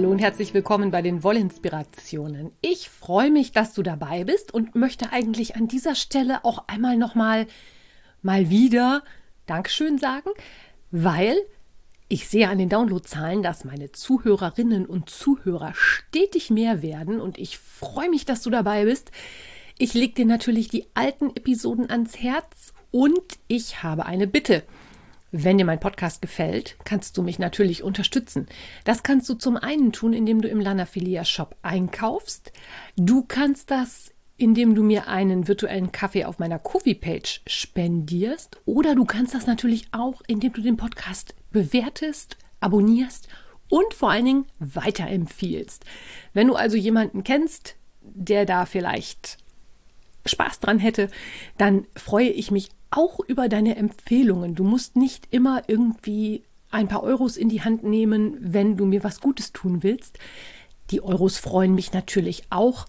Hallo und herzlich willkommen bei den Wollinspirationen. Ich freue mich, dass du dabei bist und möchte eigentlich an dieser Stelle auch einmal nochmal mal wieder Dankeschön sagen, weil ich sehe an den Downloadzahlen, dass meine Zuhörerinnen und Zuhörer stetig mehr werden und ich freue mich, dass du dabei bist. Ich lege dir natürlich die alten Episoden ans Herz und ich habe eine Bitte. Wenn dir mein Podcast gefällt, kannst du mich natürlich unterstützen. Das kannst du zum einen tun, indem du im Lanafilia Shop einkaufst. Du kannst das, indem du mir einen virtuellen Kaffee auf meiner Coffee-Page spendierst. Oder du kannst das natürlich auch, indem du den Podcast bewertest, abonnierst und vor allen Dingen weiterempfiehlst. Wenn du also jemanden kennst, der da vielleicht Spaß dran hätte, dann freue ich mich auch über deine Empfehlungen. Du musst nicht immer irgendwie ein paar Euros in die Hand nehmen, wenn du mir was Gutes tun willst. Die Euros freuen mich natürlich auch.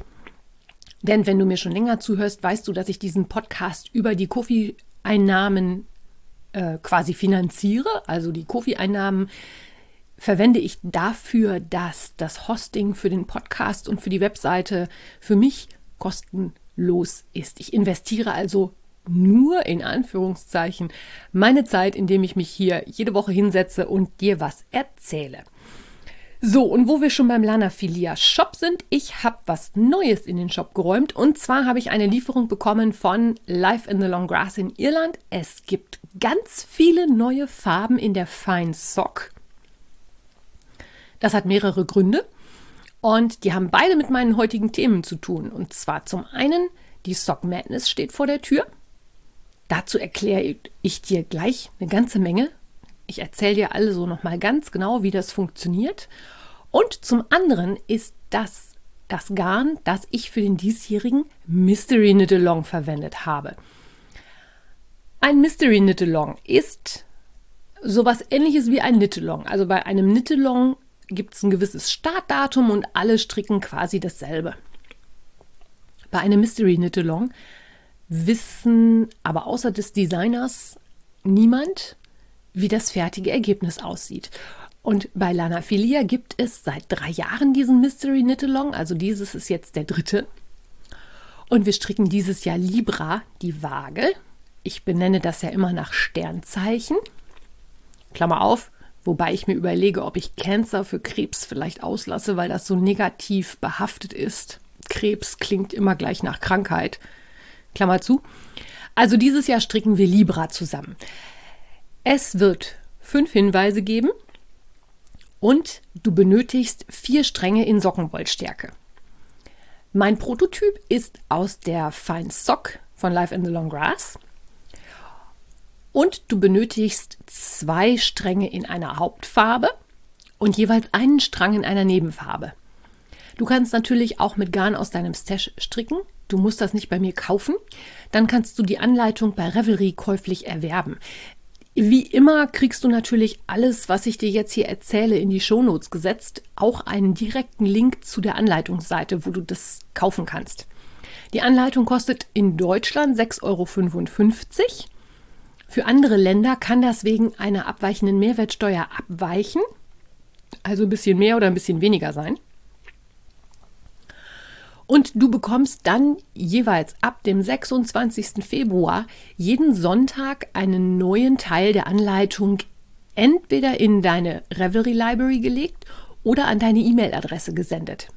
Denn wenn du mir schon länger zuhörst, weißt du, dass ich diesen Podcast über die Kofi-Einnahmen äh, quasi finanziere. Also die Kofi-Einnahmen verwende ich dafür, dass das Hosting für den Podcast und für die Webseite für mich kostenlos ist. Ich investiere also nur in Anführungszeichen meine Zeit, indem ich mich hier jede Woche hinsetze und dir was erzähle. So, und wo wir schon beim Lanafilia Shop sind, ich habe was Neues in den Shop geräumt. Und zwar habe ich eine Lieferung bekommen von Life in the Long Grass in Irland. Es gibt ganz viele neue Farben in der Fine Sock. Das hat mehrere Gründe. Und die haben beide mit meinen heutigen Themen zu tun. Und zwar zum einen, die Sock Madness steht vor der Tür. Dazu erkläre ich dir gleich eine ganze Menge. Ich erzähle dir alle so nochmal ganz genau, wie das funktioniert. Und zum anderen ist das das Garn, das ich für den diesjährigen Mystery Knit Along verwendet habe. Ein Mystery Knit Along ist sowas ähnliches wie ein Knit Along. Also bei einem Knit Along gibt es ein gewisses Startdatum und alle stricken quasi dasselbe. Bei einem Mystery Knit Along wissen aber außer des Designers niemand, wie das fertige Ergebnis aussieht. Und bei Lana Filia gibt es seit drei Jahren diesen Mystery Knit Along, also dieses ist jetzt der dritte. Und wir stricken dieses Jahr Libra, die Waage. Ich benenne das ja immer nach Sternzeichen. Klammer auf, wobei ich mir überlege, ob ich Cancer für Krebs vielleicht auslasse, weil das so negativ behaftet ist. Krebs klingt immer gleich nach Krankheit. Klammer zu. Also dieses Jahr stricken wir Libra zusammen. Es wird fünf Hinweise geben und du benötigst vier Stränge in Sockenwollstärke. Mein Prototyp ist aus der Fine Sock von Life in the Long Grass. Und du benötigst zwei Stränge in einer Hauptfarbe und jeweils einen Strang in einer Nebenfarbe. Du kannst natürlich auch mit Garn aus deinem Stash stricken. Du musst das nicht bei mir kaufen. Dann kannst du die Anleitung bei Revelry käuflich erwerben. Wie immer kriegst du natürlich alles, was ich dir jetzt hier erzähle, in die Shownotes gesetzt. Auch einen direkten Link zu der Anleitungsseite, wo du das kaufen kannst. Die Anleitung kostet in Deutschland 6,55 Euro. Für andere Länder kann das wegen einer abweichenden Mehrwertsteuer abweichen. Also ein bisschen mehr oder ein bisschen weniger sein. Und du bekommst dann jeweils ab dem 26. Februar jeden Sonntag einen neuen Teil der Anleitung entweder in deine Revelry Library gelegt oder an deine E-Mail-Adresse gesendet.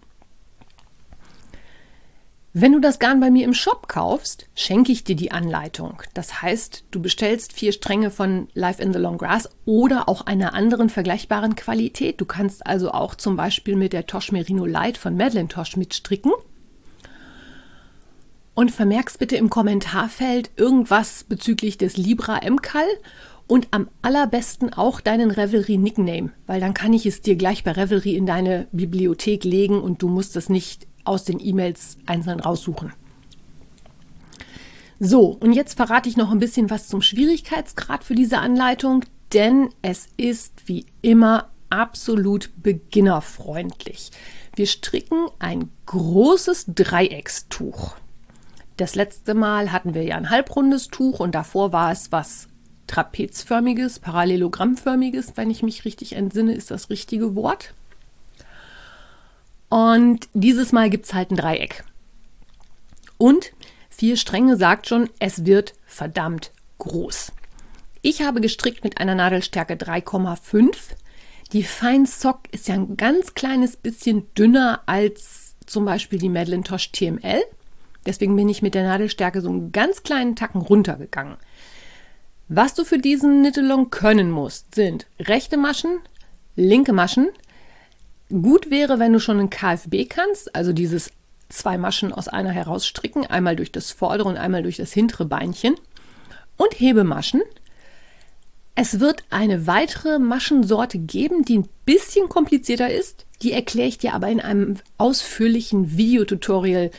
Wenn du das Garn bei mir im Shop kaufst, schenke ich dir die Anleitung. Das heißt, du bestellst vier Stränge von Life in the Long Grass oder auch einer anderen vergleichbaren Qualität. Du kannst also auch zum Beispiel mit der Tosh Merino Light von Madeline Tosh mitstricken. Und vermerkst bitte im Kommentarfeld irgendwas bezüglich des Libra MCAL und am allerbesten auch deinen Revelry Nickname, weil dann kann ich es dir gleich bei Revelry in deine Bibliothek legen und du musst es nicht aus den E-Mails einzeln raussuchen. So, und jetzt verrate ich noch ein bisschen was zum Schwierigkeitsgrad für diese Anleitung, denn es ist wie immer absolut beginnerfreundlich. Wir stricken ein großes Dreieckstuch. Das letzte Mal hatten wir ja ein halbrundes Tuch und davor war es was trapezförmiges, parallelogrammförmiges, wenn ich mich richtig entsinne, ist das richtige Wort. Und dieses Mal gibt es halt ein Dreieck. Und vier Stränge sagt schon, es wird verdammt groß. Ich habe gestrickt mit einer Nadelstärke 3,5. Die Fine Sock ist ja ein ganz kleines bisschen dünner als zum Beispiel die Madeline Tosh TML. Deswegen bin ich mit der Nadelstärke so einen ganz kleinen Tacken runtergegangen. Was du für diesen Nittelong können musst, sind rechte Maschen, linke Maschen. Gut wäre, wenn du schon ein KFB kannst, also dieses zwei Maschen aus einer herausstricken, einmal durch das vordere und einmal durch das hintere Beinchen. Und Hebemaschen. Es wird eine weitere Maschensorte geben, die ein bisschen komplizierter ist. Die erkläre ich dir aber in einem ausführlichen Videotutorial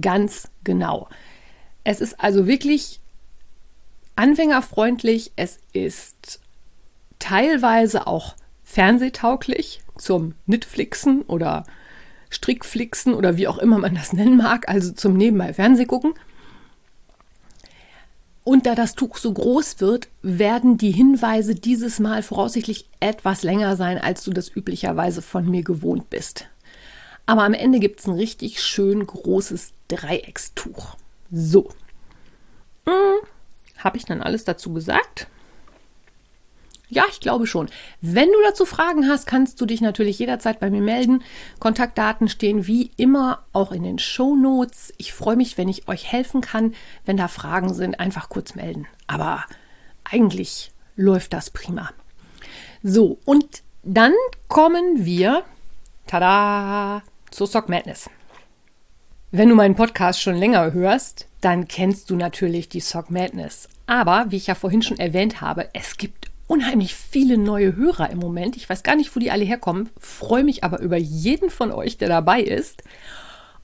ganz genau. Es ist also wirklich anfängerfreundlich, es ist teilweise auch fernsehtauglich zum Knitflixen oder Strickflixen oder wie auch immer man das nennen mag, also zum nebenbei Fernsehgucken. Und da das Tuch so groß wird, werden die Hinweise dieses Mal voraussichtlich etwas länger sein, als du das üblicherweise von mir gewohnt bist. Aber am Ende gibt es ein richtig schön großes Dreieckstuch. So. Hm, Habe ich dann alles dazu gesagt? Ja, ich glaube schon. Wenn du dazu Fragen hast, kannst du dich natürlich jederzeit bei mir melden. Kontaktdaten stehen wie immer auch in den Show Notes. Ich freue mich, wenn ich euch helfen kann. Wenn da Fragen sind, einfach kurz melden. Aber eigentlich läuft das prima. So, und dann kommen wir, tada, zur Sock Madness. Wenn du meinen Podcast schon länger hörst, dann kennst du natürlich die Sock Madness. Aber, wie ich ja vorhin schon erwähnt habe, es gibt unheimlich viele neue Hörer im Moment. Ich weiß gar nicht, wo die alle herkommen, freue mich aber über jeden von euch, der dabei ist.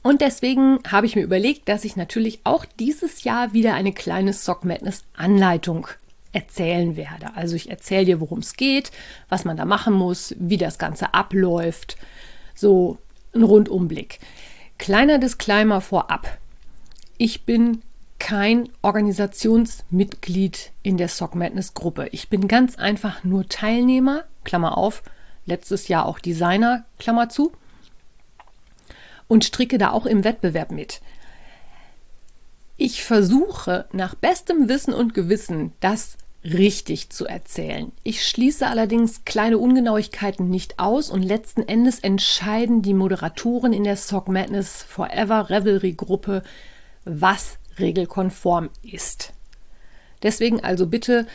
Und deswegen habe ich mir überlegt, dass ich natürlich auch dieses Jahr wieder eine kleine Sock Madness Anleitung erzählen werde. Also ich erzähle dir, worum es geht, was man da machen muss, wie das Ganze abläuft. So ein Rundumblick. Kleiner Disclaimer vorab. Ich bin kein Organisationsmitglied in der Sock Madness Gruppe. Ich bin ganz einfach nur Teilnehmer, Klammer auf, letztes Jahr auch Designer, Klammer zu, und stricke da auch im Wettbewerb mit. Ich versuche nach bestem Wissen und Gewissen das richtig zu erzählen. Ich schließe allerdings kleine Ungenauigkeiten nicht aus und letzten Endes entscheiden die Moderatoren in der Sock Madness Forever Revelry Gruppe, was regelkonform ist. Deswegen also bitte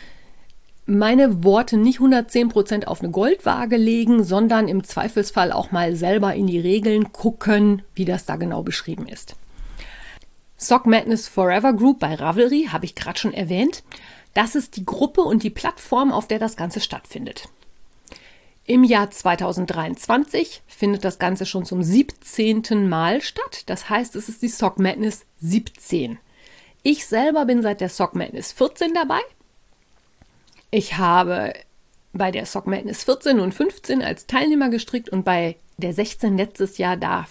meine Worte nicht 110% auf eine Goldwaage legen, sondern im Zweifelsfall auch mal selber in die Regeln gucken, wie das da genau beschrieben ist. Sock Madness Forever Group bei Ravelry habe ich gerade schon erwähnt. Das ist die Gruppe und die Plattform, auf der das Ganze stattfindet. Im Jahr 2023 findet das Ganze schon zum 17. Mal statt. Das heißt, es ist die Sock Madness 17. Ich selber bin seit der Sock Madness 14 dabei. Ich habe bei der Sock Madness 14 und 15 als Teilnehmer gestrickt und bei der 16 letztes Jahr darf,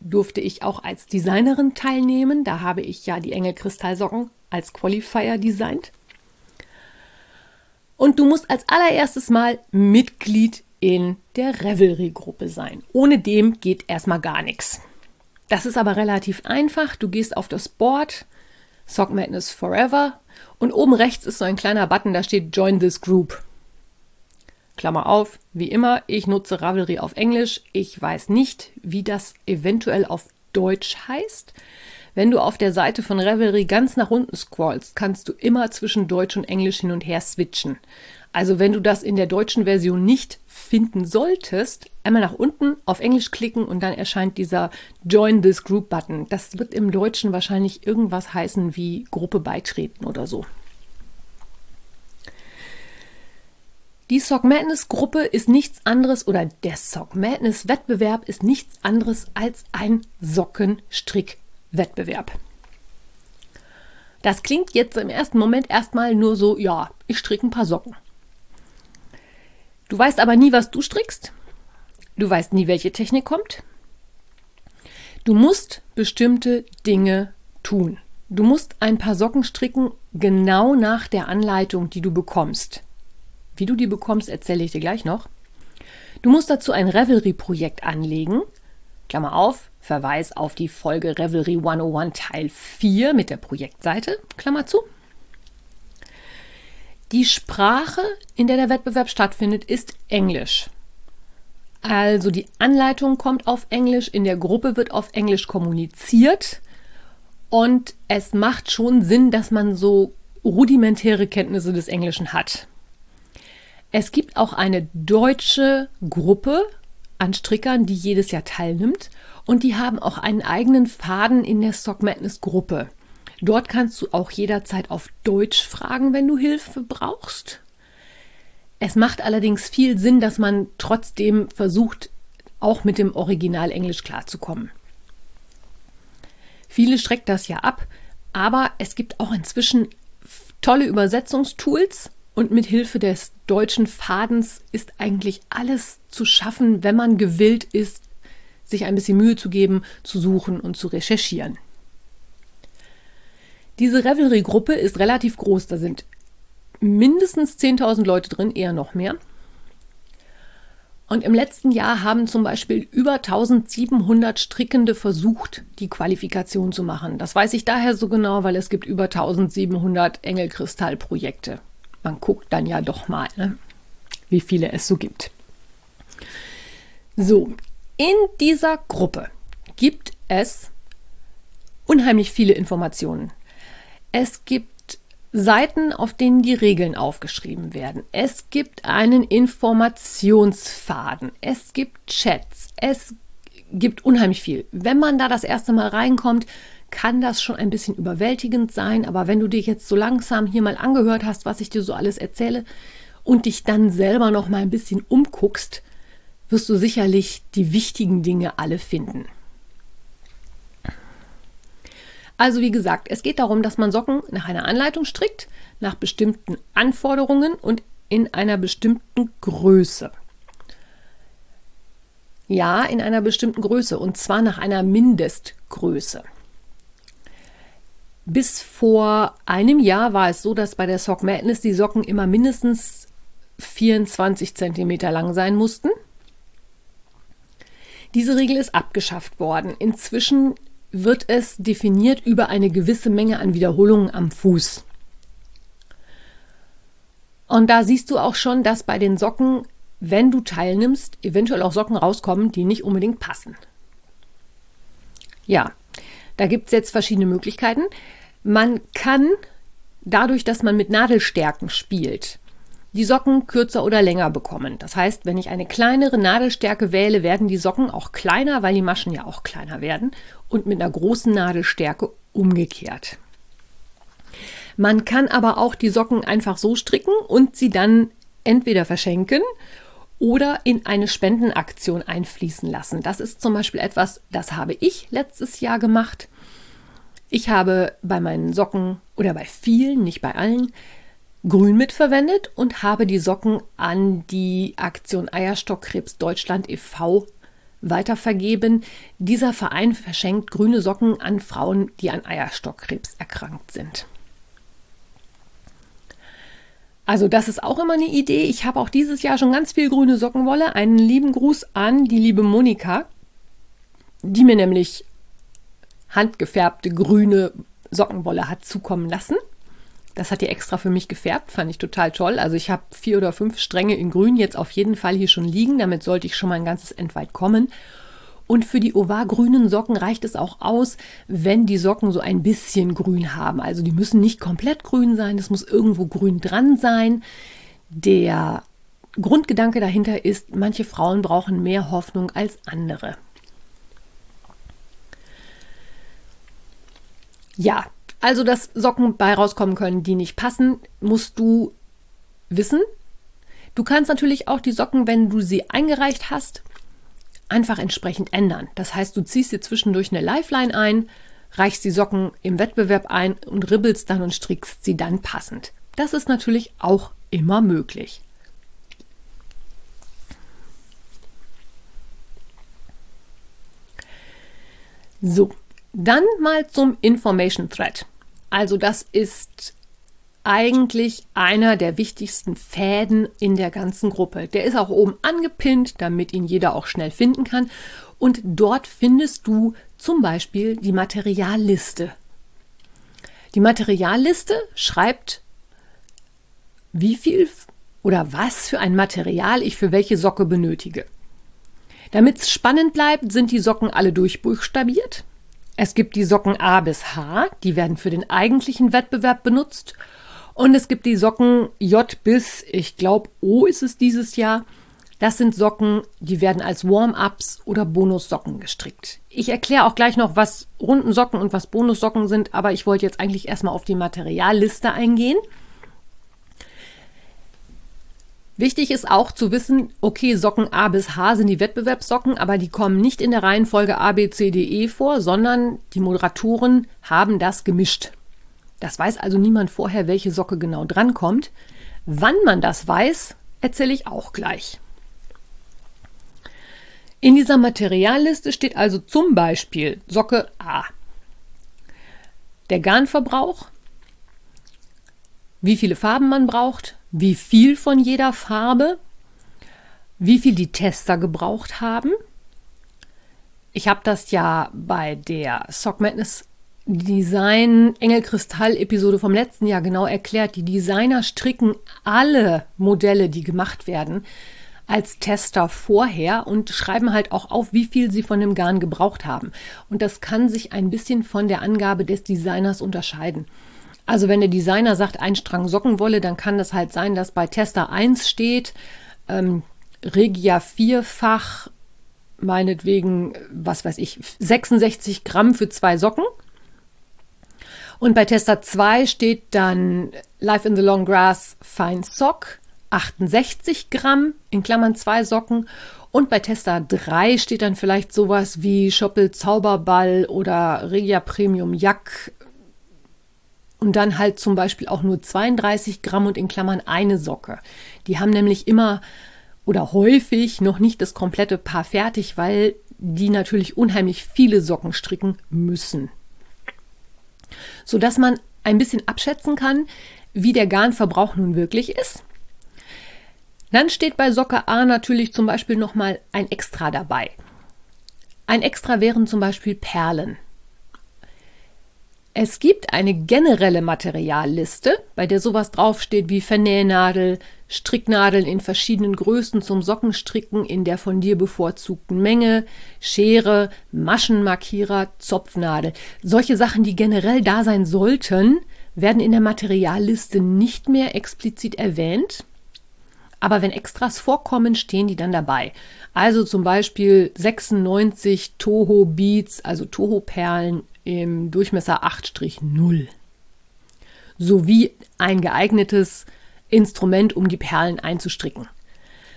durfte ich auch als Designerin teilnehmen. Da habe ich ja die Engel Kristallsocken als Qualifier designt. Und du musst als allererstes mal Mitglied in der Revelry-Gruppe sein. Ohne dem geht erstmal gar nichts. Das ist aber relativ einfach. Du gehst auf das Board, Sock Madness Forever, und oben rechts ist so ein kleiner Button, da steht Join this Group. Klammer auf, wie immer, ich nutze Ravelry auf Englisch. Ich weiß nicht, wie das eventuell auf Deutsch heißt. Wenn du auf der Seite von Revelry ganz nach unten scrollst, kannst du immer zwischen Deutsch und Englisch hin und her switchen. Also wenn du das in der deutschen Version nicht finden solltest, einmal nach unten auf Englisch klicken und dann erscheint dieser Join this Group Button. Das wird im Deutschen wahrscheinlich irgendwas heißen wie Gruppe beitreten oder so. Die Sock Madness Gruppe ist nichts anderes oder der Sock Madness Wettbewerb ist nichts anderes als ein Sockenstrick Wettbewerb. Das klingt jetzt im ersten Moment erstmal nur so, ja, ich stricke ein paar Socken. Du weißt aber nie, was du strickst. Du weißt nie, welche Technik kommt. Du musst bestimmte Dinge tun. Du musst ein paar Socken stricken, genau nach der Anleitung, die du bekommst. Wie du die bekommst, erzähle ich dir gleich noch. Du musst dazu ein Revelry-Projekt anlegen. Klammer auf, Verweis auf die Folge Revelry 101 Teil 4 mit der Projektseite. Klammer zu. Die Sprache, in der der Wettbewerb stattfindet, ist Englisch. Also die Anleitung kommt auf Englisch, in der Gruppe wird auf Englisch kommuniziert und es macht schon Sinn, dass man so rudimentäre Kenntnisse des Englischen hat. Es gibt auch eine deutsche Gruppe an Strickern, die jedes Jahr teilnimmt und die haben auch einen eigenen Faden in der Stock Madness Gruppe. Dort kannst du auch jederzeit auf Deutsch fragen, wenn du Hilfe brauchst. Es macht allerdings viel Sinn, dass man trotzdem versucht, auch mit dem Original Englisch klarzukommen. Viele streckt das ja ab, aber es gibt auch inzwischen tolle Übersetzungstools und mit Hilfe des deutschen Fadens ist eigentlich alles zu schaffen, wenn man gewillt ist, sich ein bisschen Mühe zu geben, zu suchen und zu recherchieren. Diese Revelry-Gruppe ist relativ groß, da sind mindestens 10.000 Leute drin, eher noch mehr. Und im letzten Jahr haben zum Beispiel über 1700 Strickende versucht, die Qualifikation zu machen. Das weiß ich daher so genau, weil es gibt über 1700 Engelkristallprojekte. Man guckt dann ja doch mal, ne? wie viele es so gibt. So, in dieser Gruppe gibt es unheimlich viele Informationen. Es gibt Seiten, auf denen die Regeln aufgeschrieben werden. Es gibt einen Informationsfaden. Es gibt Chats. Es gibt unheimlich viel. Wenn man da das erste Mal reinkommt, kann das schon ein bisschen überwältigend sein. Aber wenn du dich jetzt so langsam hier mal angehört hast, was ich dir so alles erzähle und dich dann selber noch mal ein bisschen umguckst, wirst du sicherlich die wichtigen Dinge alle finden. Also wie gesagt, es geht darum, dass man Socken nach einer Anleitung strickt, nach bestimmten Anforderungen und in einer bestimmten Größe. Ja, in einer bestimmten Größe und zwar nach einer Mindestgröße. Bis vor einem Jahr war es so, dass bei der Sock Madness die Socken immer mindestens 24 cm lang sein mussten. Diese Regel ist abgeschafft worden. Inzwischen wird es definiert über eine gewisse Menge an Wiederholungen am Fuß. Und da siehst du auch schon, dass bei den Socken, wenn du teilnimmst, eventuell auch Socken rauskommen, die nicht unbedingt passen. Ja, da gibt es jetzt verschiedene Möglichkeiten. Man kann dadurch, dass man mit Nadelstärken spielt, die Socken kürzer oder länger bekommen. Das heißt, wenn ich eine kleinere Nadelstärke wähle, werden die Socken auch kleiner, weil die Maschen ja auch kleiner werden und mit einer großen Nadelstärke umgekehrt. Man kann aber auch die Socken einfach so stricken und sie dann entweder verschenken oder in eine Spendenaktion einfließen lassen. Das ist zum Beispiel etwas, das habe ich letztes Jahr gemacht. Ich habe bei meinen Socken oder bei vielen, nicht bei allen, Grün mitverwendet und habe die Socken an die Aktion Eierstockkrebs Deutschland e.V. weitervergeben. Dieser Verein verschenkt grüne Socken an Frauen, die an Eierstockkrebs erkrankt sind. Also das ist auch immer eine Idee. Ich habe auch dieses Jahr schon ganz viel grüne Sockenwolle. Einen lieben Gruß an die liebe Monika, die mir nämlich handgefärbte grüne Sockenwolle hat zukommen lassen. Das hat die extra für mich gefärbt, fand ich total toll. Also ich habe vier oder fünf Stränge in Grün jetzt auf jeden Fall hier schon liegen. Damit sollte ich schon mal ein ganzes Endweit kommen. Und für die ovar-grünen Socken reicht es auch aus, wenn die Socken so ein bisschen grün haben. Also die müssen nicht komplett grün sein, es muss irgendwo grün dran sein. Der Grundgedanke dahinter ist, manche Frauen brauchen mehr Hoffnung als andere. Ja, also, dass Socken bei rauskommen können, die nicht passen, musst du wissen. Du kannst natürlich auch die Socken, wenn du sie eingereicht hast, einfach entsprechend ändern. Das heißt, du ziehst dir zwischendurch eine Lifeline ein, reichst die Socken im Wettbewerb ein und ribbelst dann und strickst sie dann passend. Das ist natürlich auch immer möglich. So, dann mal zum Information Thread. Also das ist eigentlich einer der wichtigsten Fäden in der ganzen Gruppe. Der ist auch oben angepinnt, damit ihn jeder auch schnell finden kann. Und dort findest du zum Beispiel die Materialliste. Die Materialliste schreibt, wie viel oder was für ein Material ich für welche Socke benötige. Damit es spannend bleibt, sind die Socken alle durchbuchstabiert. Es gibt die Socken A bis H, die werden für den eigentlichen Wettbewerb benutzt. Und es gibt die Socken J bis, ich glaube, O ist es dieses Jahr. Das sind Socken, die werden als Warm-ups oder Bonussocken gestrickt. Ich erkläre auch gleich noch, was Rundensocken und was Bonussocken sind, aber ich wollte jetzt eigentlich erstmal auf die Materialliste eingehen. Wichtig ist auch zu wissen, okay, Socken A bis H sind die Wettbewerbssocken, aber die kommen nicht in der Reihenfolge A, B, C, D, E vor, sondern die Moderatoren haben das gemischt. Das weiß also niemand vorher, welche Socke genau drankommt. Wann man das weiß, erzähle ich auch gleich. In dieser Materialliste steht also zum Beispiel Socke A. Der Garnverbrauch, wie viele Farben man braucht, wie viel von jeder Farbe, wie viel die Tester gebraucht haben. Ich habe das ja bei der Sock Madness Design Engel Kristall Episode vom letzten Jahr genau erklärt. Die Designer stricken alle Modelle, die gemacht werden, als Tester vorher und schreiben halt auch auf, wie viel sie von dem Garn gebraucht haben. Und das kann sich ein bisschen von der Angabe des Designers unterscheiden. Also wenn der Designer sagt, ein Strang Sockenwolle, dann kann das halt sein, dass bei Tester 1 steht, ähm, Regia vierfach, meinetwegen, was weiß ich, 66 Gramm für zwei Socken. Und bei Tester 2 steht dann Life in the Long Grass Fine Sock, 68 Gramm, in Klammern zwei Socken. Und bei Tester 3 steht dann vielleicht sowas wie Schoppel Zauberball oder Regia Premium Jack und dann halt zum Beispiel auch nur 32 Gramm und in Klammern eine Socke. Die haben nämlich immer oder häufig noch nicht das komplette Paar fertig, weil die natürlich unheimlich viele Socken stricken müssen. Sodass man ein bisschen abschätzen kann, wie der Garnverbrauch nun wirklich ist. Dann steht bei Socke A natürlich zum Beispiel nochmal ein Extra dabei. Ein Extra wären zum Beispiel Perlen. Es gibt eine generelle Materialliste, bei der sowas draufsteht wie Vernähnadel, Stricknadeln in verschiedenen Größen zum Sockenstricken in der von dir bevorzugten Menge, Schere, Maschenmarkierer, Zopfnadel. Solche Sachen, die generell da sein sollten, werden in der Materialliste nicht mehr explizit erwähnt. Aber wenn Extras vorkommen, stehen die dann dabei. Also zum Beispiel 96 Toho Beads, also Toho Perlen im Durchmesser 8-0 sowie ein geeignetes Instrument, um die Perlen einzustricken.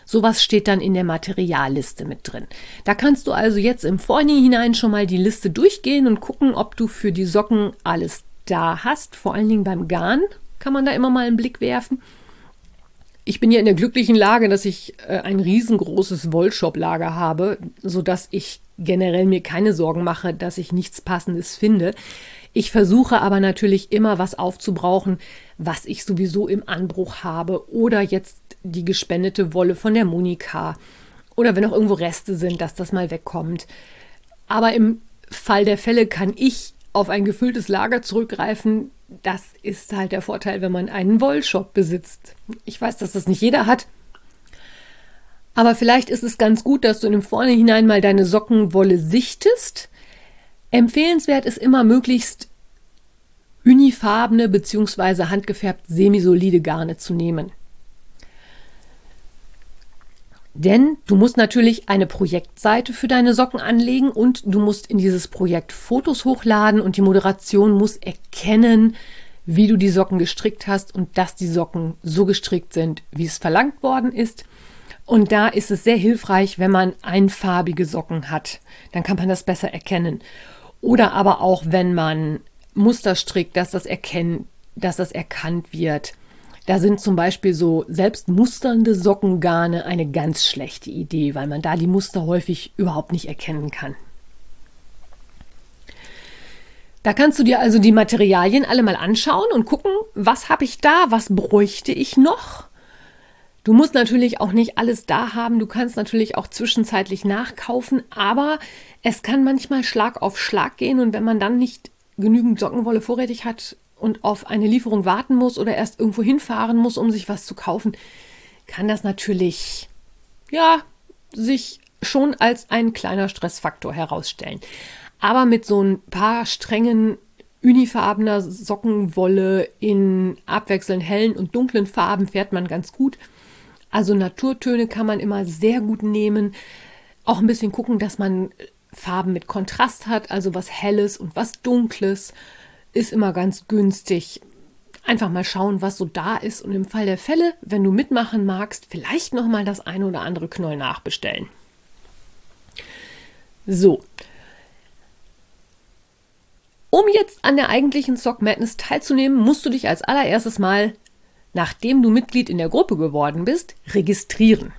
Sowas steht dann in der Materialliste mit drin. Da kannst du also jetzt im Vorhinein schon mal die Liste durchgehen und gucken, ob du für die Socken alles da hast. Vor allen Dingen beim Garn kann man da immer mal einen Blick werfen. Ich bin ja in der glücklichen Lage, dass ich äh, ein riesengroßes Wollshop-Lager habe, sodass ich generell mir keine Sorgen mache, dass ich nichts Passendes finde. Ich versuche aber natürlich immer was aufzubrauchen, was ich sowieso im Anbruch habe oder jetzt die gespendete Wolle von der Monika oder wenn auch irgendwo Reste sind, dass das mal wegkommt. Aber im Fall der Fälle kann ich auf ein gefülltes Lager zurückgreifen. Das ist halt der Vorteil, wenn man einen Wollshop besitzt. Ich weiß, dass das nicht jeder hat, aber vielleicht ist es ganz gut, dass du im Vornherein mal deine Sockenwolle sichtest. Empfehlenswert ist immer möglichst unifarbene bzw. handgefärbt semisolide Garne zu nehmen. Denn du musst natürlich eine Projektseite für deine Socken anlegen und du musst in dieses Projekt Fotos hochladen und die Moderation muss erkennen, wie du die Socken gestrickt hast und dass die Socken so gestrickt sind, wie es verlangt worden ist. Und da ist es sehr hilfreich, wenn man einfarbige Socken hat. Dann kann man das besser erkennen. Oder aber auch, wenn man Muster strickt, dass das erkennt, dass das erkannt wird. Da sind zum Beispiel so selbst musternde Sockengarne eine ganz schlechte Idee, weil man da die Muster häufig überhaupt nicht erkennen kann. Da kannst du dir also die Materialien alle mal anschauen und gucken, was habe ich da, was bräuchte ich noch. Du musst natürlich auch nicht alles da haben, du kannst natürlich auch zwischenzeitlich nachkaufen, aber es kann manchmal Schlag auf Schlag gehen und wenn man dann nicht genügend Sockenwolle vorrätig hat und auf eine Lieferung warten muss oder erst irgendwo hinfahren muss, um sich was zu kaufen, kann das natürlich, ja, sich schon als ein kleiner Stressfaktor herausstellen. Aber mit so ein paar strengen unifarbener Sockenwolle in abwechselnd hellen und dunklen Farben fährt man ganz gut. Also Naturtöne kann man immer sehr gut nehmen. Auch ein bisschen gucken, dass man Farben mit Kontrast hat, also was Helles und was Dunkles ist immer ganz günstig. Einfach mal schauen, was so da ist und im Fall der Fälle, wenn du mitmachen magst, vielleicht noch mal das eine oder andere Knoll nachbestellen. So, um jetzt an der eigentlichen Sock Madness teilzunehmen, musst du dich als allererstes mal, nachdem du Mitglied in der Gruppe geworden bist, registrieren.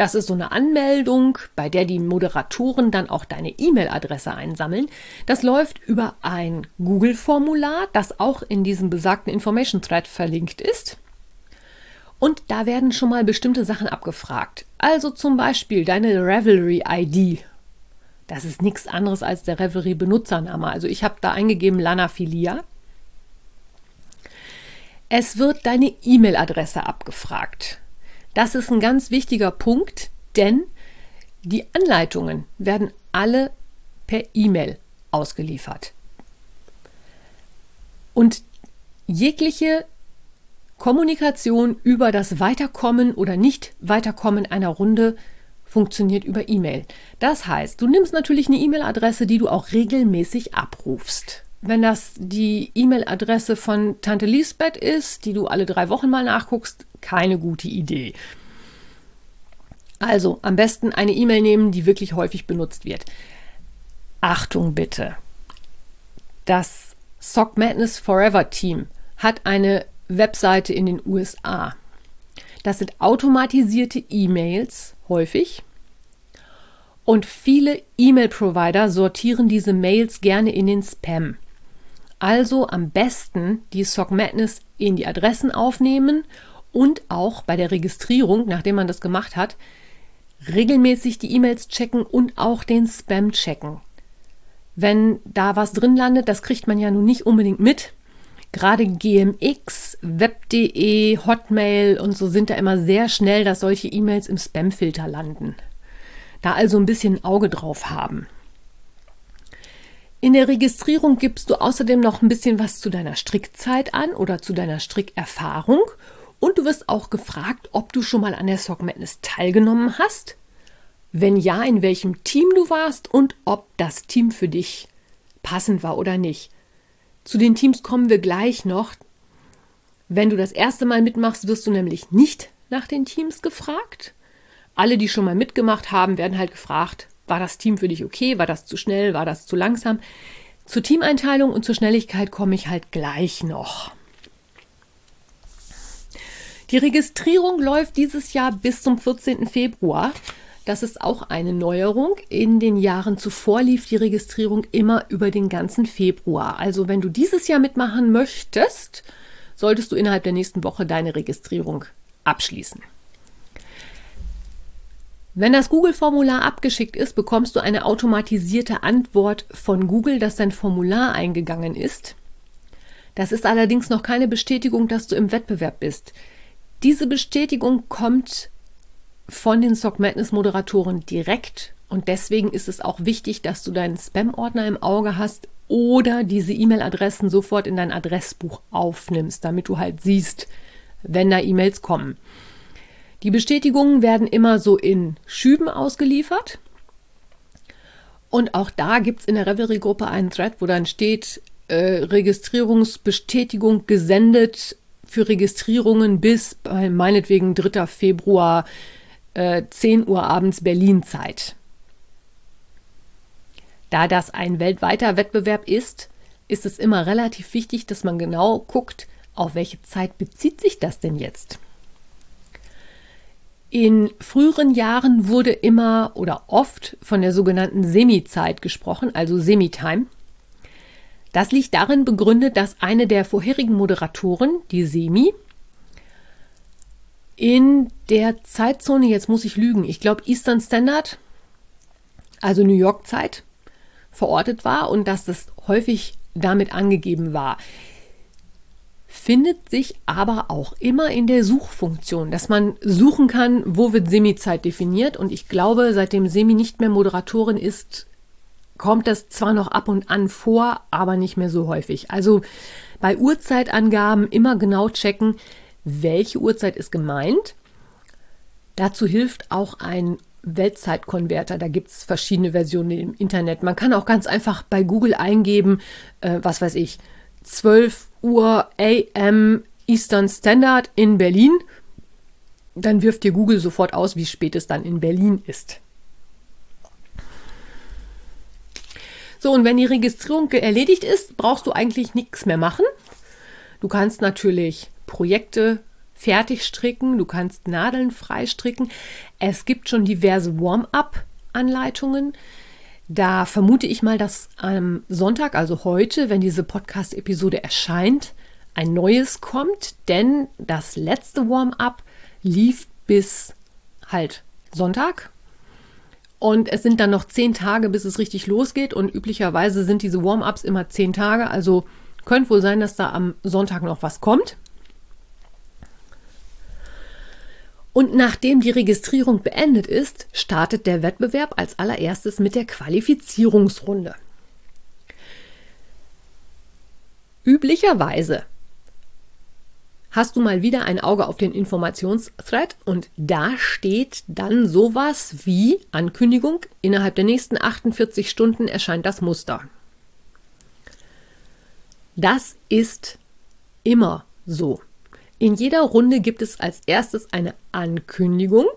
Das ist so eine Anmeldung, bei der die Moderatoren dann auch deine E-Mail-Adresse einsammeln. Das läuft über ein Google-Formular, das auch in diesem besagten Information Thread verlinkt ist. Und da werden schon mal bestimmte Sachen abgefragt. Also zum Beispiel deine Revelry-ID das ist nichts anderes als der Reverie-Benutzername. Also ich habe da eingegeben Lanaphilia. Es wird deine E-Mail-Adresse abgefragt. Das ist ein ganz wichtiger Punkt, denn die Anleitungen werden alle per E-Mail ausgeliefert. Und jegliche Kommunikation über das Weiterkommen oder Nicht-Weiterkommen einer Runde funktioniert über E-Mail. Das heißt, du nimmst natürlich eine E-Mail-Adresse, die du auch regelmäßig abrufst. Wenn das die E-Mail-Adresse von Tante Lisbeth ist, die du alle drei Wochen mal nachguckst, keine gute Idee. Also am besten eine E-Mail nehmen, die wirklich häufig benutzt wird. Achtung bitte. Das Sock Madness Forever Team hat eine Webseite in den USA. Das sind automatisierte E-Mails häufig. Und viele E-Mail-Provider sortieren diese Mails gerne in den Spam. Also am besten die Sock Madness in die Adressen aufnehmen und auch bei der Registrierung, nachdem man das gemacht hat, regelmäßig die E-Mails checken und auch den Spam checken. Wenn da was drin landet, das kriegt man ja nun nicht unbedingt mit. Gerade GMX, Web.de, Hotmail und so sind da immer sehr schnell, dass solche E-Mails im Spamfilter landen. Da also ein bisschen Auge drauf haben. In der Registrierung gibst du außerdem noch ein bisschen was zu deiner Strickzeit an oder zu deiner Strickerfahrung und du wirst auch gefragt, ob du schon mal an der Sock Madness teilgenommen hast. Wenn ja, in welchem Team du warst und ob das Team für dich passend war oder nicht. Zu den Teams kommen wir gleich noch. Wenn du das erste Mal mitmachst, wirst du nämlich nicht nach den Teams gefragt. Alle, die schon mal mitgemacht haben, werden halt gefragt, war das Team für dich okay? War das zu schnell? War das zu langsam? Zur Teameinteilung und zur Schnelligkeit komme ich halt gleich noch. Die Registrierung läuft dieses Jahr bis zum 14. Februar. Das ist auch eine Neuerung. In den Jahren zuvor lief die Registrierung immer über den ganzen Februar. Also wenn du dieses Jahr mitmachen möchtest, solltest du innerhalb der nächsten Woche deine Registrierung abschließen. Wenn das Google-Formular abgeschickt ist, bekommst du eine automatisierte Antwort von Google, dass dein Formular eingegangen ist. Das ist allerdings noch keine Bestätigung, dass du im Wettbewerb bist. Diese Bestätigung kommt von den Sock Madness Moderatoren direkt und deswegen ist es auch wichtig, dass du deinen Spam-Ordner im Auge hast oder diese E-Mail-Adressen sofort in dein Adressbuch aufnimmst, damit du halt siehst, wenn da E-Mails kommen. Die Bestätigungen werden immer so in Schüben ausgeliefert. Und auch da gibt es in der Reverie-Gruppe einen Thread, wo dann steht, äh, Registrierungsbestätigung gesendet für Registrierungen bis meinetwegen 3. Februar äh, 10 Uhr abends Berlin-Zeit. Da das ein weltweiter Wettbewerb ist, ist es immer relativ wichtig, dass man genau guckt, auf welche Zeit bezieht sich das denn jetzt. In früheren Jahren wurde immer oder oft von der sogenannten Semi-Zeit gesprochen, also Semi-Time. Das liegt darin begründet, dass eine der vorherigen Moderatoren, die Semi, in der Zeitzone, jetzt muss ich lügen, ich glaube Eastern Standard, also New York Zeit, verortet war und dass das häufig damit angegeben war. Findet sich aber auch immer in der Suchfunktion, dass man suchen kann, wo wird Semi-Zeit definiert. Und ich glaube, seitdem Semi nicht mehr Moderatorin ist, kommt das zwar noch ab und an vor, aber nicht mehr so häufig. Also bei Uhrzeitangaben immer genau checken, welche Uhrzeit ist gemeint. Dazu hilft auch ein Weltzeitkonverter. Da gibt es verschiedene Versionen im Internet. Man kann auch ganz einfach bei Google eingeben, äh, was weiß ich, 12 Uhr AM Eastern Standard in Berlin. Dann wirft dir Google sofort aus, wie spät es dann in Berlin ist. So, und wenn die Registrierung erledigt ist, brauchst du eigentlich nichts mehr machen. Du kannst natürlich Projekte fertig stricken, du kannst Nadeln freistricken. Es gibt schon diverse Warm-up-Anleitungen. Da vermute ich mal, dass am Sonntag, also heute, wenn diese Podcast-Episode erscheint, ein neues kommt, denn das letzte Warm-up lief bis halt Sonntag. Und es sind dann noch zehn Tage, bis es richtig losgeht. Und üblicherweise sind diese Warm-ups immer zehn Tage. Also könnte wohl sein, dass da am Sonntag noch was kommt. Und nachdem die Registrierung beendet ist, startet der Wettbewerb als allererstes mit der Qualifizierungsrunde. Üblicherweise hast du mal wieder ein Auge auf den Informationsthread und da steht dann sowas wie Ankündigung, innerhalb der nächsten 48 Stunden erscheint das Muster. Das ist immer so. In jeder Runde gibt es als erstes eine Ankündigung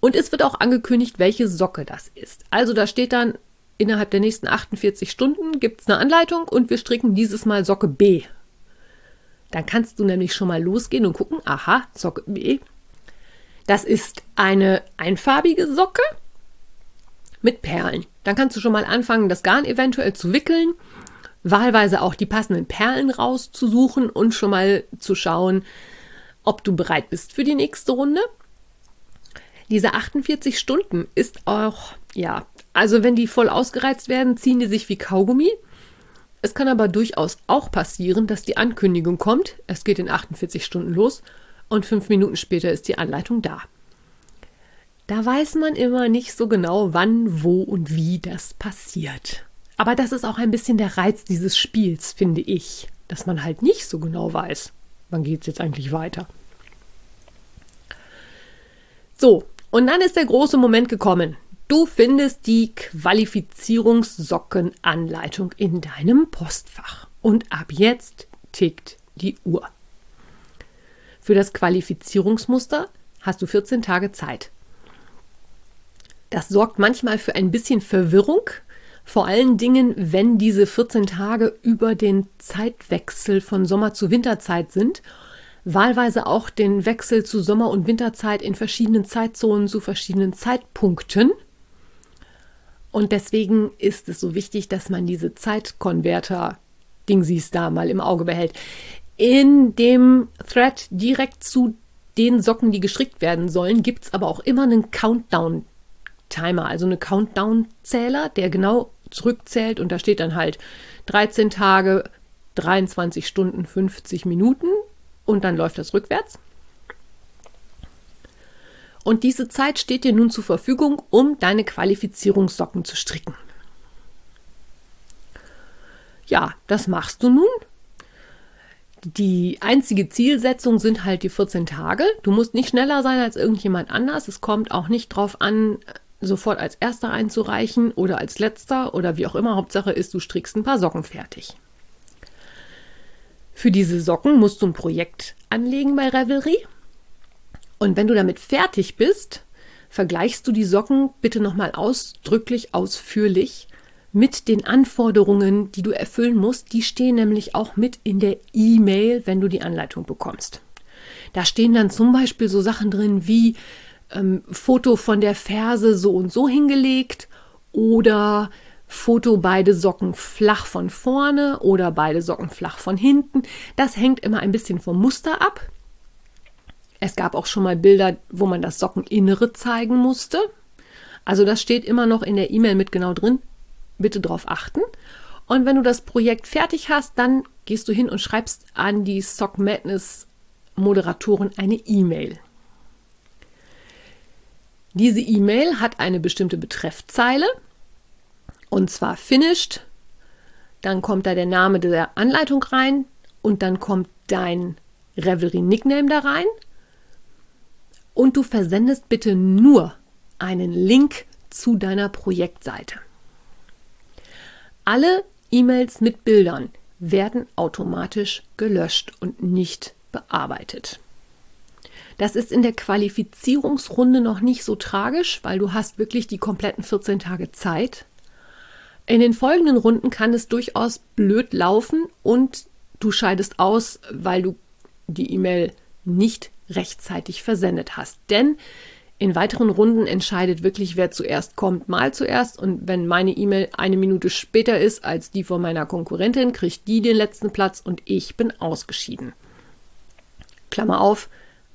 und es wird auch angekündigt, welche Socke das ist. Also da steht dann, innerhalb der nächsten 48 Stunden gibt es eine Anleitung und wir stricken dieses Mal Socke B. Dann kannst du nämlich schon mal losgehen und gucken, aha, Socke B. Das ist eine einfarbige Socke mit Perlen. Dann kannst du schon mal anfangen, das Garn eventuell zu wickeln wahlweise auch die passenden Perlen rauszusuchen und schon mal zu schauen, ob du bereit bist für die nächste Runde. Diese 48 Stunden ist auch, ja, also wenn die voll ausgereizt werden, ziehen die sich wie Kaugummi. Es kann aber durchaus auch passieren, dass die Ankündigung kommt, es geht in 48 Stunden los und fünf Minuten später ist die Anleitung da. Da weiß man immer nicht so genau, wann, wo und wie das passiert. Aber das ist auch ein bisschen der Reiz dieses Spiels, finde ich, dass man halt nicht so genau weiß, wann geht es jetzt eigentlich weiter. So, und dann ist der große Moment gekommen. Du findest die Qualifizierungssockenanleitung in deinem Postfach. Und ab jetzt tickt die Uhr. Für das Qualifizierungsmuster hast du 14 Tage Zeit. Das sorgt manchmal für ein bisschen Verwirrung, vor allen Dingen, wenn diese 14 Tage über den Zeitwechsel von Sommer zu Winterzeit sind, wahlweise auch den Wechsel zu Sommer- und Winterzeit in verschiedenen Zeitzonen zu verschiedenen Zeitpunkten. Und deswegen ist es so wichtig, dass man diese Zeitkonverter-Dingsies da mal im Auge behält. In dem Thread direkt zu den Socken, die gestrickt werden sollen, gibt es aber auch immer einen Countdown-Timer, also einen Countdown-Zähler, der genau zurückzählt und da steht dann halt 13 Tage, 23 Stunden, 50 Minuten und dann läuft das rückwärts. Und diese Zeit steht dir nun zur Verfügung, um deine Qualifizierungssocken zu stricken. Ja, das machst du nun. Die einzige Zielsetzung sind halt die 14 Tage. Du musst nicht schneller sein als irgendjemand anders. Es kommt auch nicht drauf an, sofort als erster einzureichen oder als letzter oder wie auch immer. Hauptsache ist, du strickst ein paar Socken fertig. Für diese Socken musst du ein Projekt anlegen bei Revelry. Und wenn du damit fertig bist, vergleichst du die Socken bitte nochmal ausdrücklich ausführlich mit den Anforderungen, die du erfüllen musst. Die stehen nämlich auch mit in der E-Mail, wenn du die Anleitung bekommst. Da stehen dann zum Beispiel so Sachen drin wie ähm, Foto von der Ferse so und so hingelegt oder Foto beide Socken flach von vorne oder beide Socken flach von hinten. Das hängt immer ein bisschen vom Muster ab. Es gab auch schon mal Bilder, wo man das Sockeninnere zeigen musste. Also das steht immer noch in der E-Mail mit genau drin. Bitte darauf achten. Und wenn du das Projekt fertig hast, dann gehst du hin und schreibst an die Sock Madness Moderatorin eine E-Mail. Diese E-Mail hat eine bestimmte Betreffzeile und zwar finished. Dann kommt da der Name der Anleitung rein und dann kommt dein Revelry Nickname da rein. Und du versendest bitte nur einen Link zu deiner Projektseite. Alle E-Mails mit Bildern werden automatisch gelöscht und nicht bearbeitet. Das ist in der Qualifizierungsrunde noch nicht so tragisch, weil du hast wirklich die kompletten 14 Tage Zeit. In den folgenden Runden kann es durchaus blöd laufen und du scheidest aus, weil du die E-Mail nicht rechtzeitig versendet hast. Denn in weiteren Runden entscheidet wirklich, wer zuerst kommt, mal zuerst. Und wenn meine E-Mail eine Minute später ist als die von meiner Konkurrentin, kriegt die den letzten Platz und ich bin ausgeschieden. Klammer auf,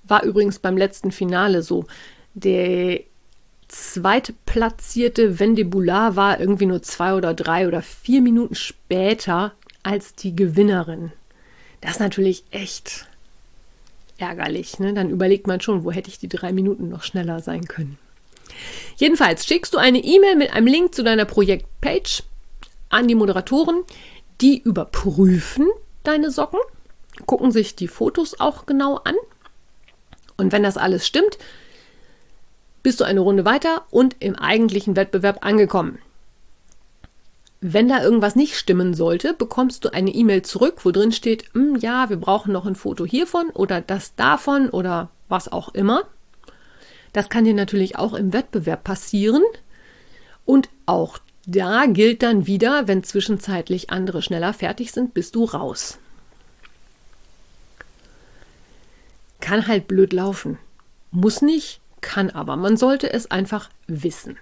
war übrigens beim letzten Finale so. Der zweitplatzierte Vendebular war irgendwie nur zwei oder drei oder vier Minuten später als die Gewinnerin. Das ist natürlich echt ärgerlich. Ne? Dann überlegt man schon, wo hätte ich die drei Minuten noch schneller sein können. Jedenfalls schickst du eine E-Mail mit einem Link zu deiner Projektpage an die Moderatoren. Die überprüfen deine Socken gucken sich die Fotos auch genau an. Und wenn das alles stimmt, bist du eine Runde weiter und im eigentlichen Wettbewerb angekommen. Wenn da irgendwas nicht stimmen sollte, bekommst du eine E-Mail zurück, wo drin steht, hm, ja, wir brauchen noch ein Foto hiervon oder das davon oder was auch immer. Das kann dir natürlich auch im Wettbewerb passieren. Und auch da gilt dann wieder, wenn zwischenzeitlich andere schneller fertig sind, bist du raus. kann halt blöd laufen. Muss nicht, kann aber. Man sollte es einfach wissen.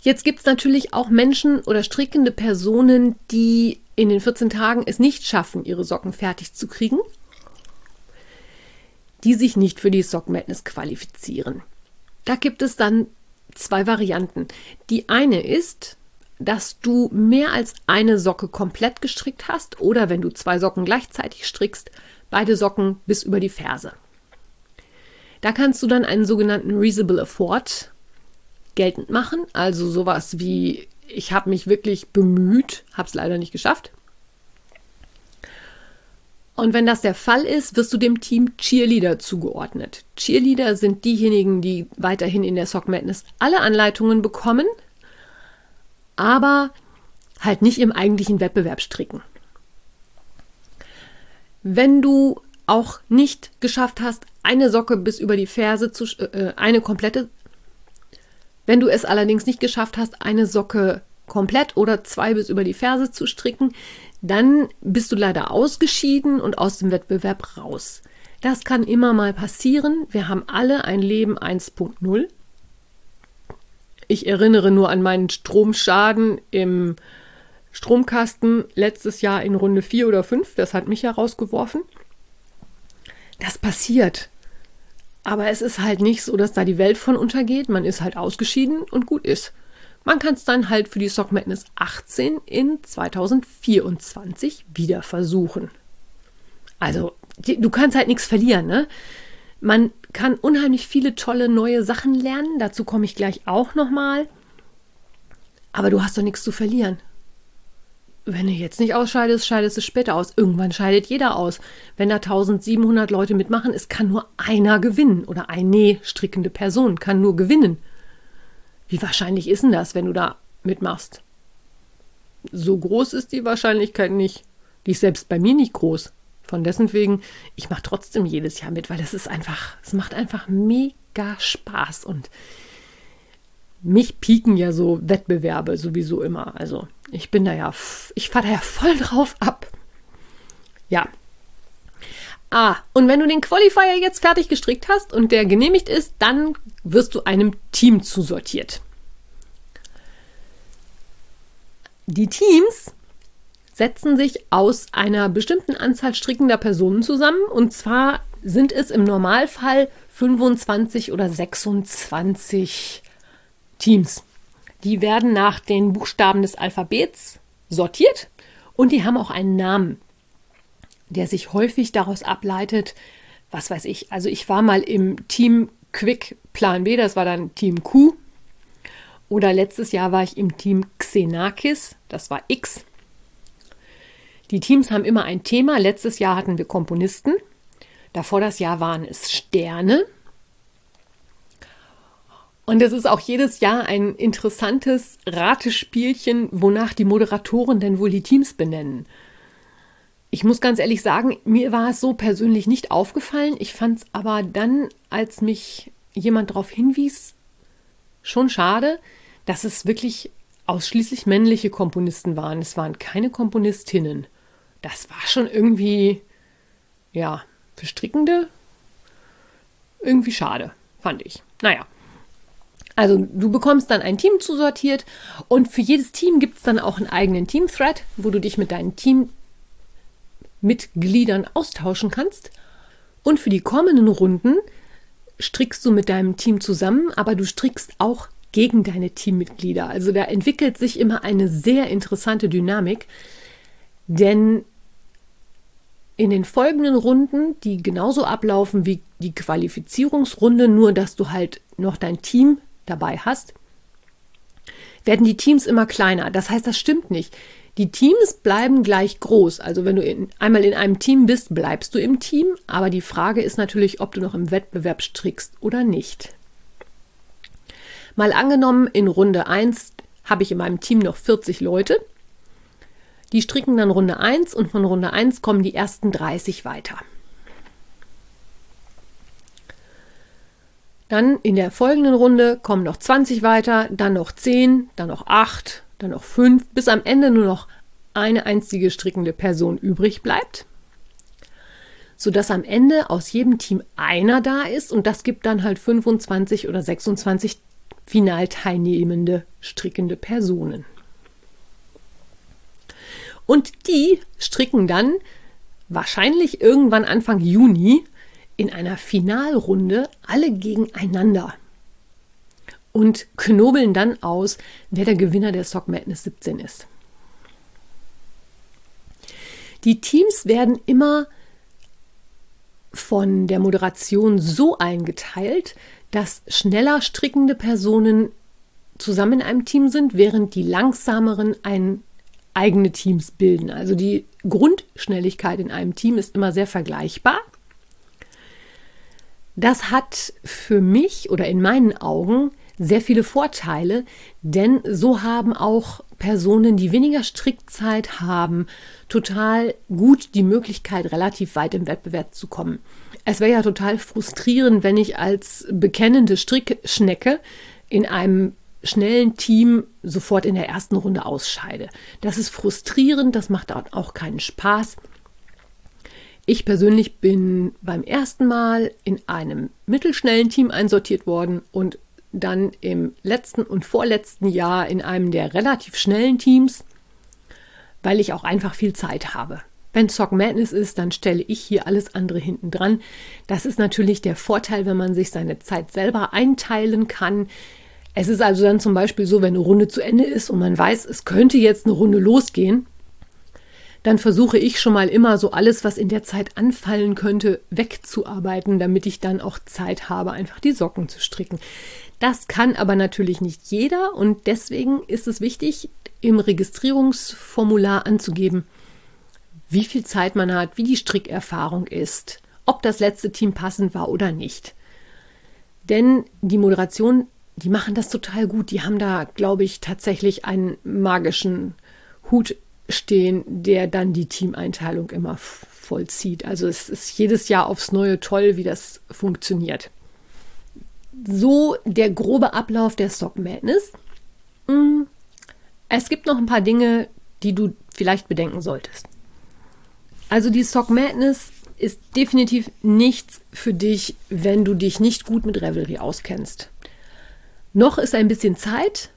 Jetzt gibt es natürlich auch Menschen oder strickende Personen, die in den 14 Tagen es nicht schaffen, ihre Socken fertig zu kriegen, die sich nicht für die Sock Madness qualifizieren. Da gibt es dann zwei Varianten. Die eine ist, dass du mehr als eine Socke komplett gestrickt hast oder wenn du zwei Socken gleichzeitig strickst, beide Socken bis über die Ferse. Da kannst du dann einen sogenannten Reasonable Afford geltend machen, also sowas wie ich habe mich wirklich bemüht, habe es leider nicht geschafft. Und wenn das der Fall ist, wirst du dem Team Cheerleader zugeordnet. Cheerleader sind diejenigen, die weiterhin in der Sock Madness alle Anleitungen bekommen, aber halt nicht im eigentlichen Wettbewerb stricken. Wenn du auch nicht geschafft hast, eine Socke bis über die Ferse zu, äh, eine komplette, wenn du es allerdings nicht geschafft hast, eine Socke komplett oder zwei bis über die Ferse zu stricken, dann bist du leider ausgeschieden und aus dem Wettbewerb raus. Das kann immer mal passieren. Wir haben alle ein Leben 1.0. Ich erinnere nur an meinen Stromschaden im Stromkasten letztes Jahr in Runde 4 oder 5, das hat mich ja rausgeworfen. Das passiert. Aber es ist halt nicht so, dass da die Welt von untergeht. Man ist halt ausgeschieden und gut ist. Man kann es dann halt für die Sock Madness 18 in 2024 wieder versuchen. Also, du kannst halt nichts verlieren, ne? Man kann unheimlich viele tolle neue Sachen lernen. Dazu komme ich gleich auch nochmal. Aber du hast doch nichts zu verlieren wenn du jetzt nicht ausscheidest, scheidest du später aus. Irgendwann scheidet jeder aus. Wenn da 1700 Leute mitmachen, es kann nur einer gewinnen oder eine strickende Person kann nur gewinnen. Wie wahrscheinlich ist denn das, wenn du da mitmachst? So groß ist die Wahrscheinlichkeit nicht. Die ist selbst bei mir nicht groß. Von dessen wegen, ich mache trotzdem jedes Jahr mit, weil es ist einfach, es macht einfach mega Spaß und mich pieken ja so Wettbewerbe sowieso immer. Also ich bin da ja, ich fahre da ja voll drauf ab. Ja. Ah, und wenn du den Qualifier jetzt fertig gestrickt hast und der genehmigt ist, dann wirst du einem Team zusortiert. Die Teams setzen sich aus einer bestimmten Anzahl strickender Personen zusammen und zwar sind es im Normalfall 25 oder 26 Teams. Die werden nach den Buchstaben des Alphabets sortiert und die haben auch einen Namen, der sich häufig daraus ableitet, was weiß ich. Also ich war mal im Team Quick Plan B, das war dann Team Q. Oder letztes Jahr war ich im Team Xenakis, das war X. Die Teams haben immer ein Thema. Letztes Jahr hatten wir Komponisten. Davor das Jahr waren es Sterne. Und es ist auch jedes Jahr ein interessantes Ratespielchen, wonach die Moderatoren denn wohl die Teams benennen. Ich muss ganz ehrlich sagen, mir war es so persönlich nicht aufgefallen. Ich fand es aber dann, als mich jemand darauf hinwies, schon schade, dass es wirklich ausschließlich männliche Komponisten waren. Es waren keine Komponistinnen. Das war schon irgendwie, ja, für Strickende irgendwie schade, fand ich. Naja. Also du bekommst dann ein Team zusortiert und für jedes Team gibt es dann auch einen eigenen Team-Thread, wo du dich mit deinen Teammitgliedern austauschen kannst. Und für die kommenden Runden strickst du mit deinem Team zusammen, aber du strickst auch gegen deine Teammitglieder. Also da entwickelt sich immer eine sehr interessante Dynamik, denn in den folgenden Runden, die genauso ablaufen wie die Qualifizierungsrunde, nur dass du halt noch dein Team dabei hast, werden die Teams immer kleiner. Das heißt, das stimmt nicht. Die Teams bleiben gleich groß. Also wenn du in, einmal in einem Team bist, bleibst du im Team. Aber die Frage ist natürlich, ob du noch im Wettbewerb strickst oder nicht. Mal angenommen, in Runde 1 habe ich in meinem Team noch 40 Leute. Die stricken dann Runde 1 und von Runde 1 kommen die ersten 30 weiter. Dann in der folgenden Runde kommen noch 20 weiter, dann noch 10, dann noch 8, dann noch 5, bis am Ende nur noch eine einzige strickende Person übrig bleibt, sodass am Ende aus jedem Team einer da ist und das gibt dann halt 25 oder 26 final teilnehmende strickende Personen. Und die stricken dann wahrscheinlich irgendwann Anfang Juni in einer Finalrunde alle gegeneinander und knobeln dann aus, wer der Gewinner der Sock Madness 17 ist. Die Teams werden immer von der Moderation so eingeteilt, dass schneller strickende Personen zusammen in einem Team sind, während die langsameren ein eigene Teams bilden. Also die Grundschnelligkeit in einem Team ist immer sehr vergleichbar. Das hat für mich oder in meinen Augen sehr viele Vorteile, denn so haben auch Personen, die weniger Strickzeit haben, total gut die Möglichkeit, relativ weit im Wettbewerb zu kommen. Es wäre ja total frustrierend, wenn ich als bekennende Strickschnecke in einem schnellen Team sofort in der ersten Runde ausscheide. Das ist frustrierend, das macht auch keinen Spaß. Ich persönlich bin beim ersten Mal in einem mittelschnellen Team einsortiert worden und dann im letzten und vorletzten Jahr in einem der relativ schnellen Teams, weil ich auch einfach viel Zeit habe. Wenn Sock Madness ist, dann stelle ich hier alles andere hinten dran. Das ist natürlich der Vorteil, wenn man sich seine Zeit selber einteilen kann. Es ist also dann zum Beispiel so, wenn eine Runde zu Ende ist und man weiß, es könnte jetzt eine Runde losgehen, dann versuche ich schon mal immer so alles, was in der Zeit anfallen könnte, wegzuarbeiten, damit ich dann auch Zeit habe, einfach die Socken zu stricken. Das kann aber natürlich nicht jeder und deswegen ist es wichtig, im Registrierungsformular anzugeben, wie viel Zeit man hat, wie die Strickerfahrung ist, ob das letzte Team passend war oder nicht. Denn die Moderation, die machen das total gut. Die haben da, glaube ich, tatsächlich einen magischen Hut stehen, der dann die Teameinteilung immer vollzieht. Also es ist jedes Jahr aufs Neue toll, wie das funktioniert. so der grobe Ablauf der Stock Madness. Mm, es gibt noch ein paar Dinge, die du vielleicht bedenken solltest. Also die Stock Madness ist definitiv nichts für dich, wenn du dich nicht gut mit Revelry auskennst. Noch ist ein bisschen Zeit.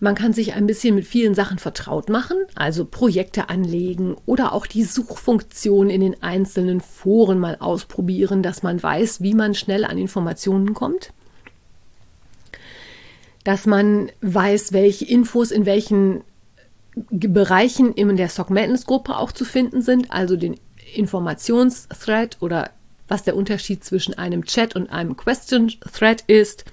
Man kann sich ein bisschen mit vielen Sachen vertraut machen, also Projekte anlegen oder auch die Suchfunktion in den einzelnen Foren mal ausprobieren, dass man weiß, wie man schnell an Informationen kommt. Dass man weiß, welche Infos in welchen Bereichen in der Stock Madness Gruppe auch zu finden sind, also den Informationsthread oder was der Unterschied zwischen einem Chat und einem Question Thread ist.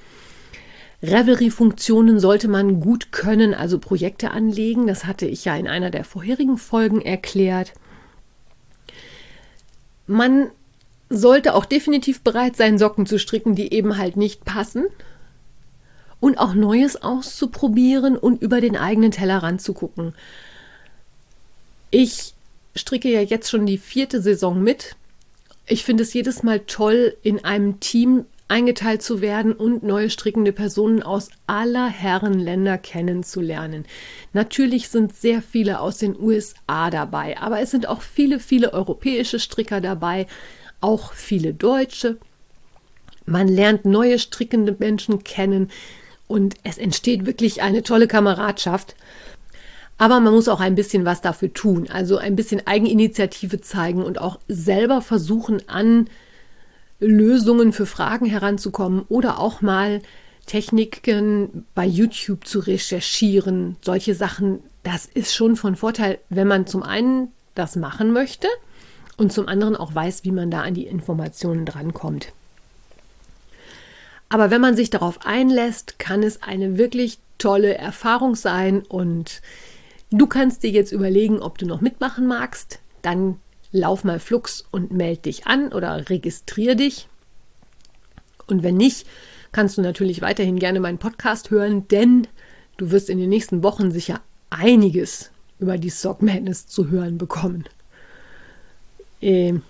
Revelry-Funktionen sollte man gut können, also Projekte anlegen. Das hatte ich ja in einer der vorherigen Folgen erklärt. Man sollte auch definitiv bereit sein, Socken zu stricken, die eben halt nicht passen. Und auch Neues auszuprobieren und über den eigenen Tellerrand zu gucken. Ich stricke ja jetzt schon die vierte Saison mit. Ich finde es jedes Mal toll, in einem Team eingeteilt zu werden und neue strickende Personen aus aller Herren Länder kennenzulernen. Natürlich sind sehr viele aus den USA dabei, aber es sind auch viele, viele europäische Stricker dabei, auch viele Deutsche. Man lernt neue strickende Menschen kennen und es entsteht wirklich eine tolle Kameradschaft. Aber man muss auch ein bisschen was dafür tun, also ein bisschen Eigeninitiative zeigen und auch selber versuchen, an Lösungen für Fragen heranzukommen oder auch mal Techniken bei YouTube zu recherchieren. Solche Sachen, das ist schon von Vorteil, wenn man zum einen das machen möchte und zum anderen auch weiß, wie man da an die Informationen drankommt. Aber wenn man sich darauf einlässt, kann es eine wirklich tolle Erfahrung sein und Du kannst dir jetzt überlegen, ob du noch mitmachen magst. Dann lauf mal flugs und melde dich an oder registrier dich. Und wenn nicht, kannst du natürlich weiterhin gerne meinen Podcast hören, denn du wirst in den nächsten Wochen sicher einiges über die Sock Madness zu hören bekommen. Ähm,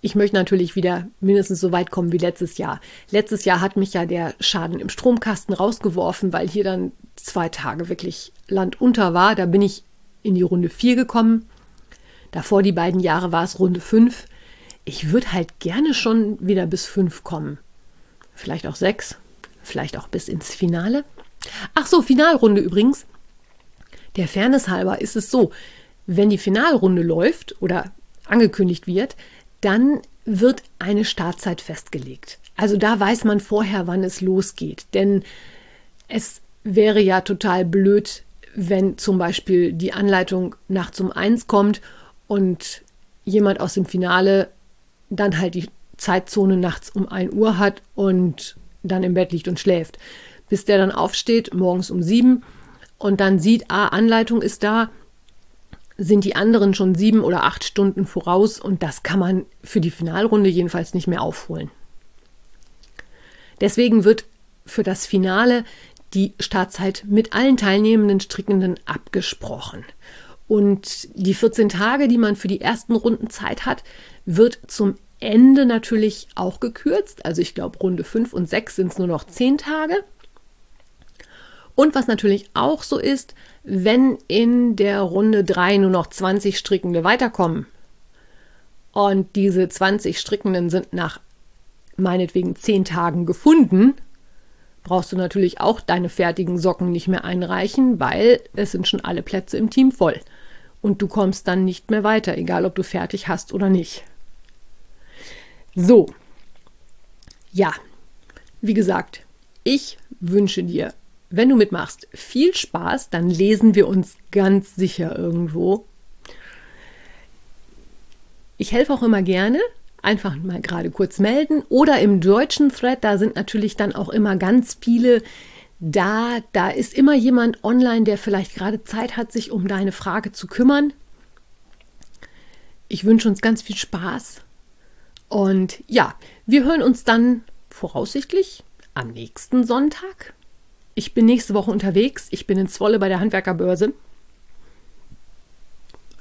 ich möchte natürlich wieder mindestens so weit kommen wie letztes Jahr. Letztes Jahr hat mich ja der Schaden im Stromkasten rausgeworfen, weil hier dann zwei Tage wirklich Land unter war. Da bin ich in die Runde 4 gekommen. Davor die beiden Jahre war es Runde 5. Ich würde halt gerne schon wieder bis 5 kommen. Vielleicht auch 6, vielleicht auch bis ins Finale. Ach so, Finalrunde übrigens. Der Fairness halber ist es so, wenn die Finalrunde läuft oder angekündigt wird, dann wird eine Startzeit festgelegt. Also da weiß man vorher, wann es losgeht. Denn es wäre ja total blöd, wenn zum Beispiel die Anleitung nachts um eins kommt und jemand aus dem Finale dann halt die Zeitzone nachts um ein Uhr hat und dann im Bett liegt und schläft. Bis der dann aufsteht, morgens um sieben und dann sieht, ah, Anleitung ist da, sind die anderen schon sieben oder acht Stunden voraus und das kann man für die Finalrunde jedenfalls nicht mehr aufholen. Deswegen wird für das Finale die Startzeit mit allen teilnehmenden Strickenden abgesprochen. Und die 14 Tage, die man für die ersten Runden Zeit hat, wird zum Ende natürlich auch gekürzt. Also ich glaube, Runde 5 und 6 sind es nur noch 10 Tage. Und was natürlich auch so ist, wenn in der Runde 3 nur noch 20 Strickende weiterkommen und diese 20 Strickenden sind nach meinetwegen 10 Tagen gefunden, brauchst du natürlich auch deine fertigen Socken nicht mehr einreichen, weil es sind schon alle Plätze im Team voll. Und du kommst dann nicht mehr weiter, egal ob du fertig hast oder nicht. So. Ja. Wie gesagt, ich wünsche dir wenn du mitmachst, viel Spaß, dann lesen wir uns ganz sicher irgendwo. Ich helfe auch immer gerne. Einfach mal gerade kurz melden. Oder im deutschen Thread, da sind natürlich dann auch immer ganz viele da. Da ist immer jemand online, der vielleicht gerade Zeit hat, sich um deine Frage zu kümmern. Ich wünsche uns ganz viel Spaß. Und ja, wir hören uns dann voraussichtlich am nächsten Sonntag ich bin nächste Woche unterwegs. Ich bin in Zwolle bei der Handwerkerbörse.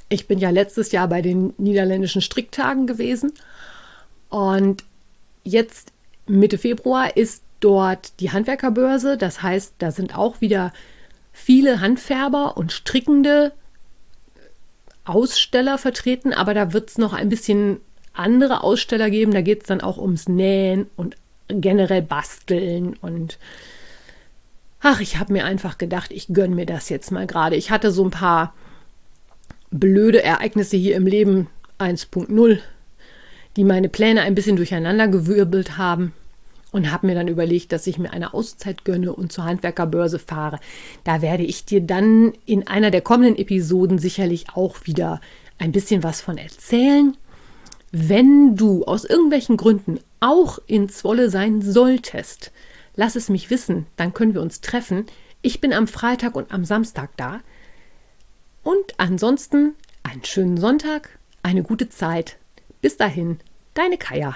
Ich bin ja letztes Jahr bei den niederländischen Stricktagen gewesen. Und jetzt Mitte Februar ist dort die Handwerkerbörse. Das heißt, da sind auch wieder viele Handfärber und strickende Aussteller vertreten, aber da wird es noch ein bisschen andere Aussteller geben. Da geht es dann auch ums Nähen und generell Basteln und ach, ich habe mir einfach gedacht, ich gönne mir das jetzt mal gerade. Ich hatte so ein paar blöde Ereignisse hier im Leben 1.0, die meine Pläne ein bisschen durcheinandergewirbelt haben und habe mir dann überlegt, dass ich mir eine Auszeit gönne und zur Handwerkerbörse fahre. Da werde ich dir dann in einer der kommenden Episoden sicherlich auch wieder ein bisschen was von erzählen. Wenn du aus irgendwelchen Gründen auch in Zwolle sein solltest, lass es mich wissen, dann können wir uns treffen. Ich bin am Freitag und am Samstag da. Und ansonsten einen schönen Sonntag, eine gute Zeit. Bis dahin, deine Kaya.